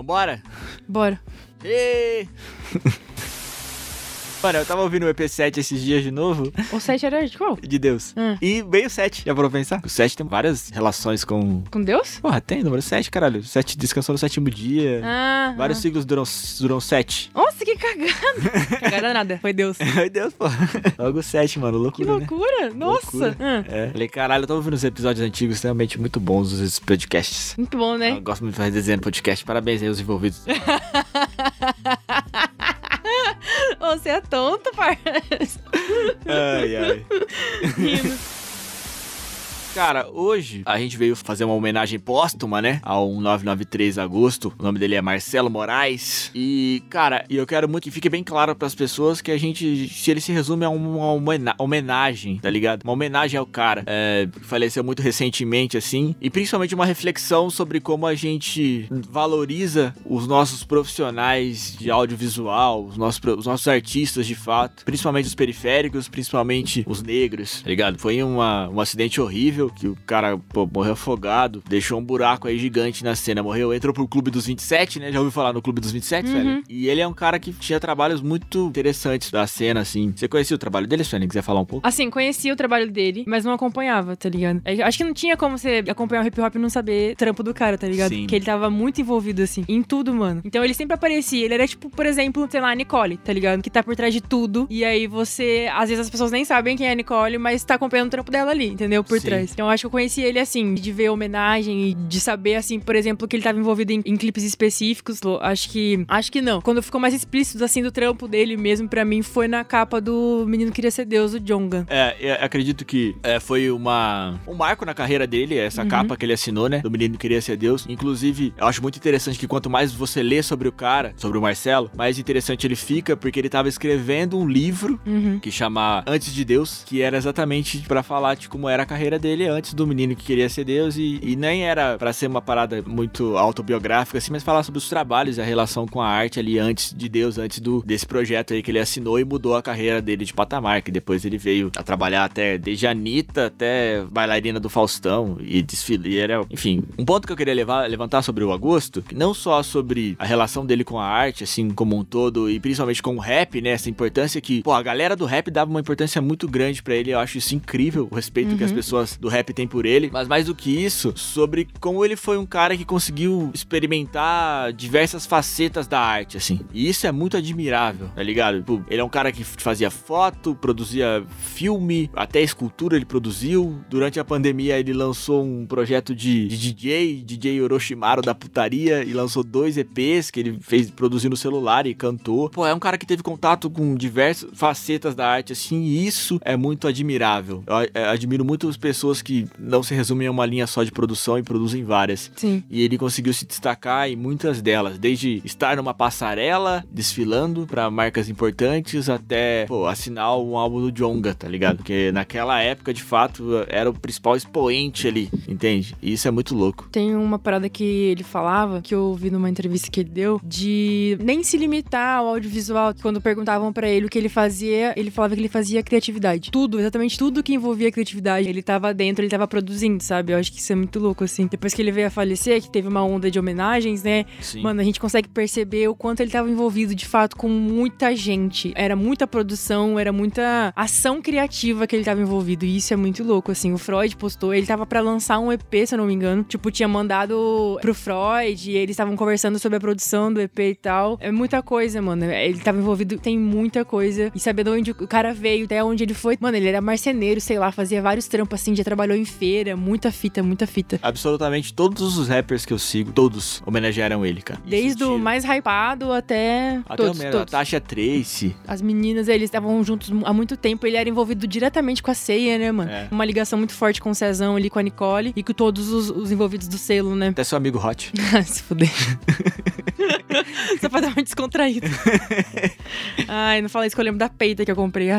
Vambora? Bora. Ê! Mano, eu tava ouvindo o EP7 esses dias de novo, O 7 era de qual? de Deus. Hum. E veio o 7, já parou pra pensar? O 7 tem várias relações com... Com Deus? Porra, tem, número 7, caralho. O 7 descansou no sétimo dia. Ah. Vários ah. ciclos duram, duram 7. Nossa, que cagada. cagada nada. Foi Deus. Ai, Deus, pô. Logo 7, mano. Que Loucura, né? loucura. Nossa. Loucura. Ah. É. Falei, caralho, eu tava ouvindo os episódios antigos, realmente muito bons os podcasts. Muito bom, né? Eu gosto muito de fazer desenho no podcast. Parabéns aí aos envolvidos. Você é tonto, parça. ai, ai. Rindo. Cara, hoje a gente veio fazer uma homenagem póstuma, né? Ao 993 agosto. O nome dele é Marcelo Moraes. E, cara, eu quero muito que fique bem claro pras pessoas que a gente, se ele se resume a uma homena- homenagem, tá ligado? Uma homenagem ao cara. É, faleceu muito recentemente, assim. E principalmente uma reflexão sobre como a gente valoriza os nossos profissionais de audiovisual, os nossos, os nossos artistas de fato. Principalmente os periféricos, principalmente os negros, tá ligado? Foi uma, um acidente horrível que o cara pô, morreu afogado, deixou um buraco aí gigante na cena. Morreu, entrou pro Clube dos 27, né? Já ouviu falar no Clube dos 27, Uhum. velho? E ele é um cara que tinha trabalhos muito interessantes da cena, assim. Você conhecia o trabalho dele, Suene? Quiser falar um pouco? Assim, conhecia o trabalho dele, mas não acompanhava, tá ligado? É, Acho que não tinha como você acompanhar o hip hop e não saber trampo do cara, tá ligado? Sim. Porque ele tava muito envolvido, assim, em tudo, mano. Então ele sempre aparecia. Ele era tipo, por exemplo, sei lá, a Nicole, tá ligado? Que tá por trás de tudo. E aí você. Às vezes as pessoas nem sabem quem é a Nicole, mas tá acompanhando o trampo dela ali, entendeu? Por Sim. trás. Então eu acho que eu conheci ele assim, de ver homenagem e de saber, assim, por exemplo, que ele tava envolvido em, em clipes específicos. Acho que. Acho que não. Quando ficou mais explícito, assim, do trampo dele mesmo, pra mim, foi na capa do Menino Queria Ser Deus, o Jonga. É, eu acredito que é, foi uma, um marco na carreira dele, essa Uhum. capa que ele assinou, né? Do Menino que Queria Ser Deus. Inclusive, eu acho muito interessante que quanto mais você lê sobre o cara, sobre o Marcelo, mais interessante ele fica, porque ele tava escrevendo um livro Uhum. que chama Antes de Deus, que era exatamente pra falar de como era a carreira dele antes do menino que queria ser Deus e, e nem era pra ser uma parada muito autobiográfica assim, mas falar sobre os trabalhos e a relação com a arte ali antes de Deus, antes do desse projeto aí que ele assinou e mudou a carreira dele de patamar, que depois ele veio a trabalhar até desde Anitta até bailarina do Faustão e desfile, e era, enfim, um ponto que eu queria levar, levantar sobre o Agosto, não só sobre a relação dele com a arte, assim, como um todo, e principalmente com o rap, né, essa importância que, pô, a galera do rap dava uma importância muito grande pra ele, eu acho isso incrível, o respeito que as pessoas do rap têm por ele, mas mais do que isso, sobre como ele foi um cara que conseguiu experimentar diversas facetas da arte, assim, e isso é muito admirável, tá ligado? Tipo, ele é um cara que fazia foto, produzia filme, até escultura ele produziu, durante a pandemia ele lançou um projeto de, de DJ, DJ Orochimaru da putaria, e lançou dois EPs que ele fez produzindo no celular e cantou. Pô, é um cara que teve contato com diversas facetas da arte, assim, e isso é muito admirável. Eu é, admiro muito as pessoas que não se resumem a uma linha só de produção e produzem várias. Sim. E ele conseguiu se destacar em muitas delas, desde estar numa passarela, desfilando pra marcas importantes, até, pô, assinar um álbum do Jonga, tá ligado? Porque naquela época, de fato, era o principal expoente ali, entende? E isso é muito louco. Tem uma parada que ele falava, que eu ouvi numa entrevista que ele deu, de nem se limitar ao audiovisual. Quando perguntavam pra ele o que ele fazia, ele falava que ele fazia criatividade. Tudo, exatamente tudo que envolvia criatividade. Ele tava dentro, ele tava produzindo, sabe? Eu acho que isso é muito louco, assim. Depois que ele veio a falecer, que teve uma onda de homenagens, né? Sim. Mano, a gente consegue perceber o quanto ele tava envolvido, de fato, com muita gente. Era muita produção, era muita ação criativa que ele tava envolvido. E isso é muito louco, assim. O Freud postou, ele tava pra lançar um EP, se eu não me engano. Tipo, tinha mandado pro Freud, e eles estavam conversando sobre a produção do EP e tal. É muita coisa, mano. Ele tava envolvido, tem muita coisa. E saber de onde o cara veio, até onde ele foi. Mano, ele era marceneiro, sei lá, fazia vários trampos assim, já trabalhou em feira. Muita fita, muita fita. Absolutamente todos os rappers que eu sigo, todos homenagearam ele, cara. Desde o mais hypado até, Até todos, o todos. Tasha Trace. As meninas, eles estavam juntos há muito tempo. Ele era envolvido diretamente com a ceia, né, mano? É. Uma ligação muito forte com o Cezão ali, com a Nicole e com todos os, os envolvidos do selo, né? Até seu amigo Hot. Se fuder. Só pra dar uma descontraída. Ai, não fala isso que eu lembro da peita que eu comprei.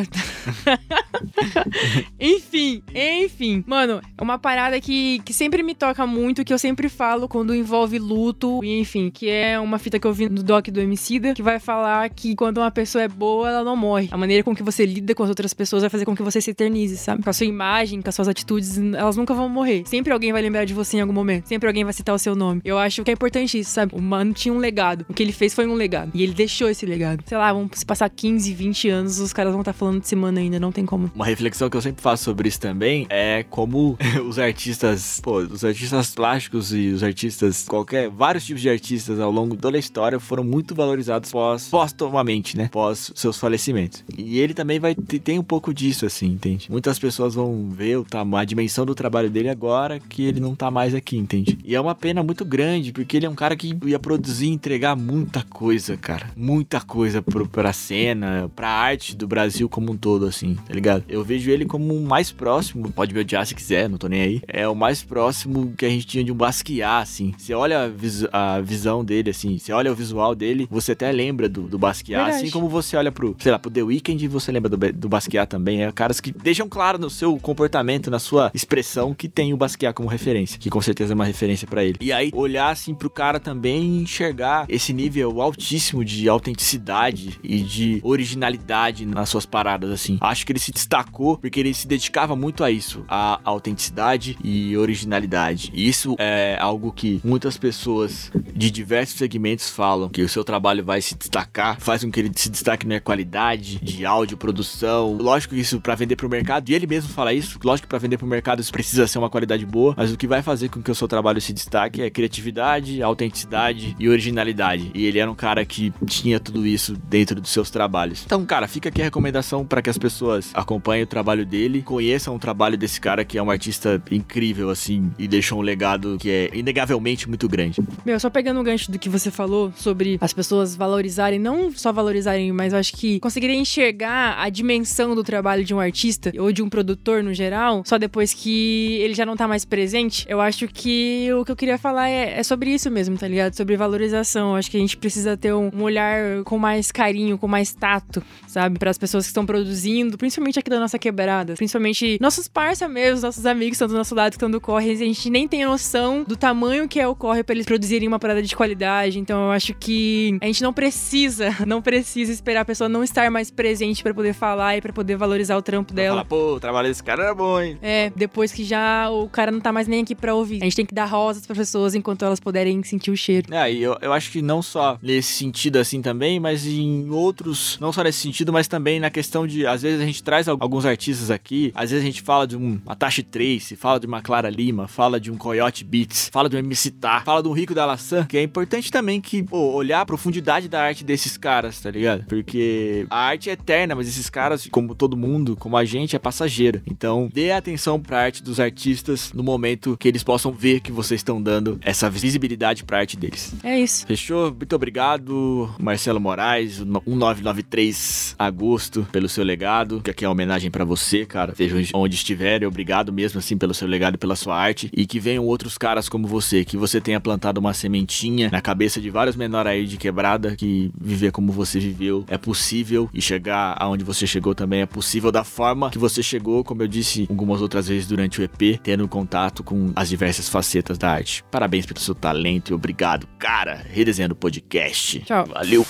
enfim, enfim. Mano, é uma parada que, que sempre me toca muito, que eu sempre falo quando envolve luto, e enfim, que é uma fita que eu vi no doc do Emicida, que vai falar que quando uma pessoa é boa, ela não morre. A maneira com que você lida com as outras pessoas vai fazer com que você se eternize, sabe? Com a sua imagem, com as suas atitudes, elas nunca vão morrer. Sempre alguém vai lembrar de você em algum momento. Sempre alguém vai citar o seu nome. Eu acho que é importante isso, sabe? O mano tinha um legado. O que ele fez foi um legado. E ele deixou esse legado. Sei lá, vamos se passar 15, 20 anos, os caras vão estar tá falando desse mano ainda, não tem como. Uma reflexão que eu sempre faço sobre isso também é como os artistas, pô, os artistas plásticos e os artistas, qualquer, vários tipos de artistas ao longo toda a história foram muito valorizados pós, póstumamente, né? Pós seus falecimentos. E ele também vai tem um pouco disso, assim, entende? Muitas pessoas vão ver o a dimensão do trabalho dele agora que ele não tá mais aqui, entende? E é uma pena muito grande, porque ele é um cara que ia produzir e entregar muita coisa, cara. Muita coisa pro, pra cena, pra arte do Brasil como um todo, assim, tá ligado? Eu vejo ele como o mais próximo, pode me odiar se quiser, não tô nem aí. É o mais próximo que a gente tinha de um Basquiat, assim. Você olha a, vis a visão dele, assim, você olha o visual dele, você até lembra do, do Basquiat, Verdade. assim como você olha pro, sei lá, pro The Weeknd e você lembra do, do Basquiat também. É caras que deixam claro no seu comportamento, na sua expressão, que tem o Basquiat como referência, que com certeza é uma referência para ele. E aí, olhar assim pro cara também e enxergar esse nível altíssimo de autenticidade e de originalidade nas suas paradas, assim. Acho que ele se destacou porque ele se dedicava muito a isso, a autenticidade e originalidade. E isso é algo que muitas pessoas de diversos segmentos falam, que o seu trabalho vai se destacar, faz com que ele se destaque na qualidade de áudio, produção. Lógico que isso para vender pro mercado, e ele mesmo fala isso, lógico que para vender pro mercado isso precisa ser uma qualidade boa, mas o que vai fazer com que o seu trabalho se destaque é criatividade, autenticidade e originalidade. E ele era um cara que tinha tudo isso dentro dos seus trabalhos. Então, cara, fica aqui a recomendação para que as pessoas acompanhem o trabalho dele, conheçam o trabalho desse cara que é um artista incrível, assim, e deixou um legado que é inegavelmente muito grande. Meu, só pegando um gancho do que você falou sobre as pessoas valorizarem, não só valorizarem, mas eu acho que conseguirem enxergar a dimensão do trabalho de um artista ou de um produtor no geral, só depois que ele já não tá mais presente, eu acho que o que eu queria falar é, é sobre isso mesmo, tá ligado? Sobre valorização. Eu acho que a gente precisa ter um, um olhar com mais carinho, com mais tato, sabe? Para as pessoas que estão produzindo, principalmente aqui da nossa quebrada, principalmente nossos parça mesmo, nossos amigos que estão do nosso lado, que estão do corre, a gente nem tem noção do tamanho que é o corre para eles produzirem uma parada de qualidade. Então eu acho que a gente não precisa, não precisa esperar a pessoa não estar mais presente para poder falar e para poder valorizar o trampo dela. Falar, pô, o trabalho desse cara era bom, hein? É, depois que já o cara não tá mais nem aqui pra ouvir. A gente tem que dar rosas para pessoas enquanto elas puderem sentir o cheiro. É, e eu, eu acho que não só nesse sentido assim também, mas em outros, não só nesse sentido, mas também na questão de, às vezes a gente traz alguns artistas aqui, às vezes a gente fala de um Atashi Trace, fala de uma Clara Lima, fala de um Coyote Beats, fala de um MC Tá, fala de um Rico da Laçã, que é importante também que, pô, olhar a profundidade da arte desses caras, tá ligado? Porque a arte é eterna, mas esses caras, como todo mundo, como a gente, é passageira. Então, dê atenção pra arte dos artistas no momento que eles possam ver que vocês estão dando essa visibilidade pra arte deles. É isso. Fechou? Muito obrigado, Marcelo Moraes, 1993 Agosto, pelo seu legado, que aqui é uma homenagem para você, cara. Seja onde estiver, obrigado mesmo assim pelo seu legado e pela sua arte. E que venham outros caras como você, que você tenha plantado uma sementinha na cabeça de vários menores aí de quebrada, que viver como você viveu é possível e chegar aonde você chegou também é possível da forma que você chegou, como eu disse algumas outras vezes durante o EP, tendo contato com as diversas facetas da arte. Parabéns pelo seu talento e obrigado, cara. Redesenhando o podcast. Tchau. Valeu.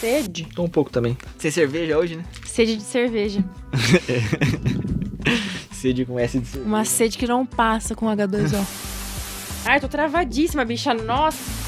Sede? Tô um pouco também. Sem cerveja hoje, né? Sede de cerveja. sede com S de cerveja. Uma sede que não passa com H2O. Ai, tô travadíssima, bicha. Nossa.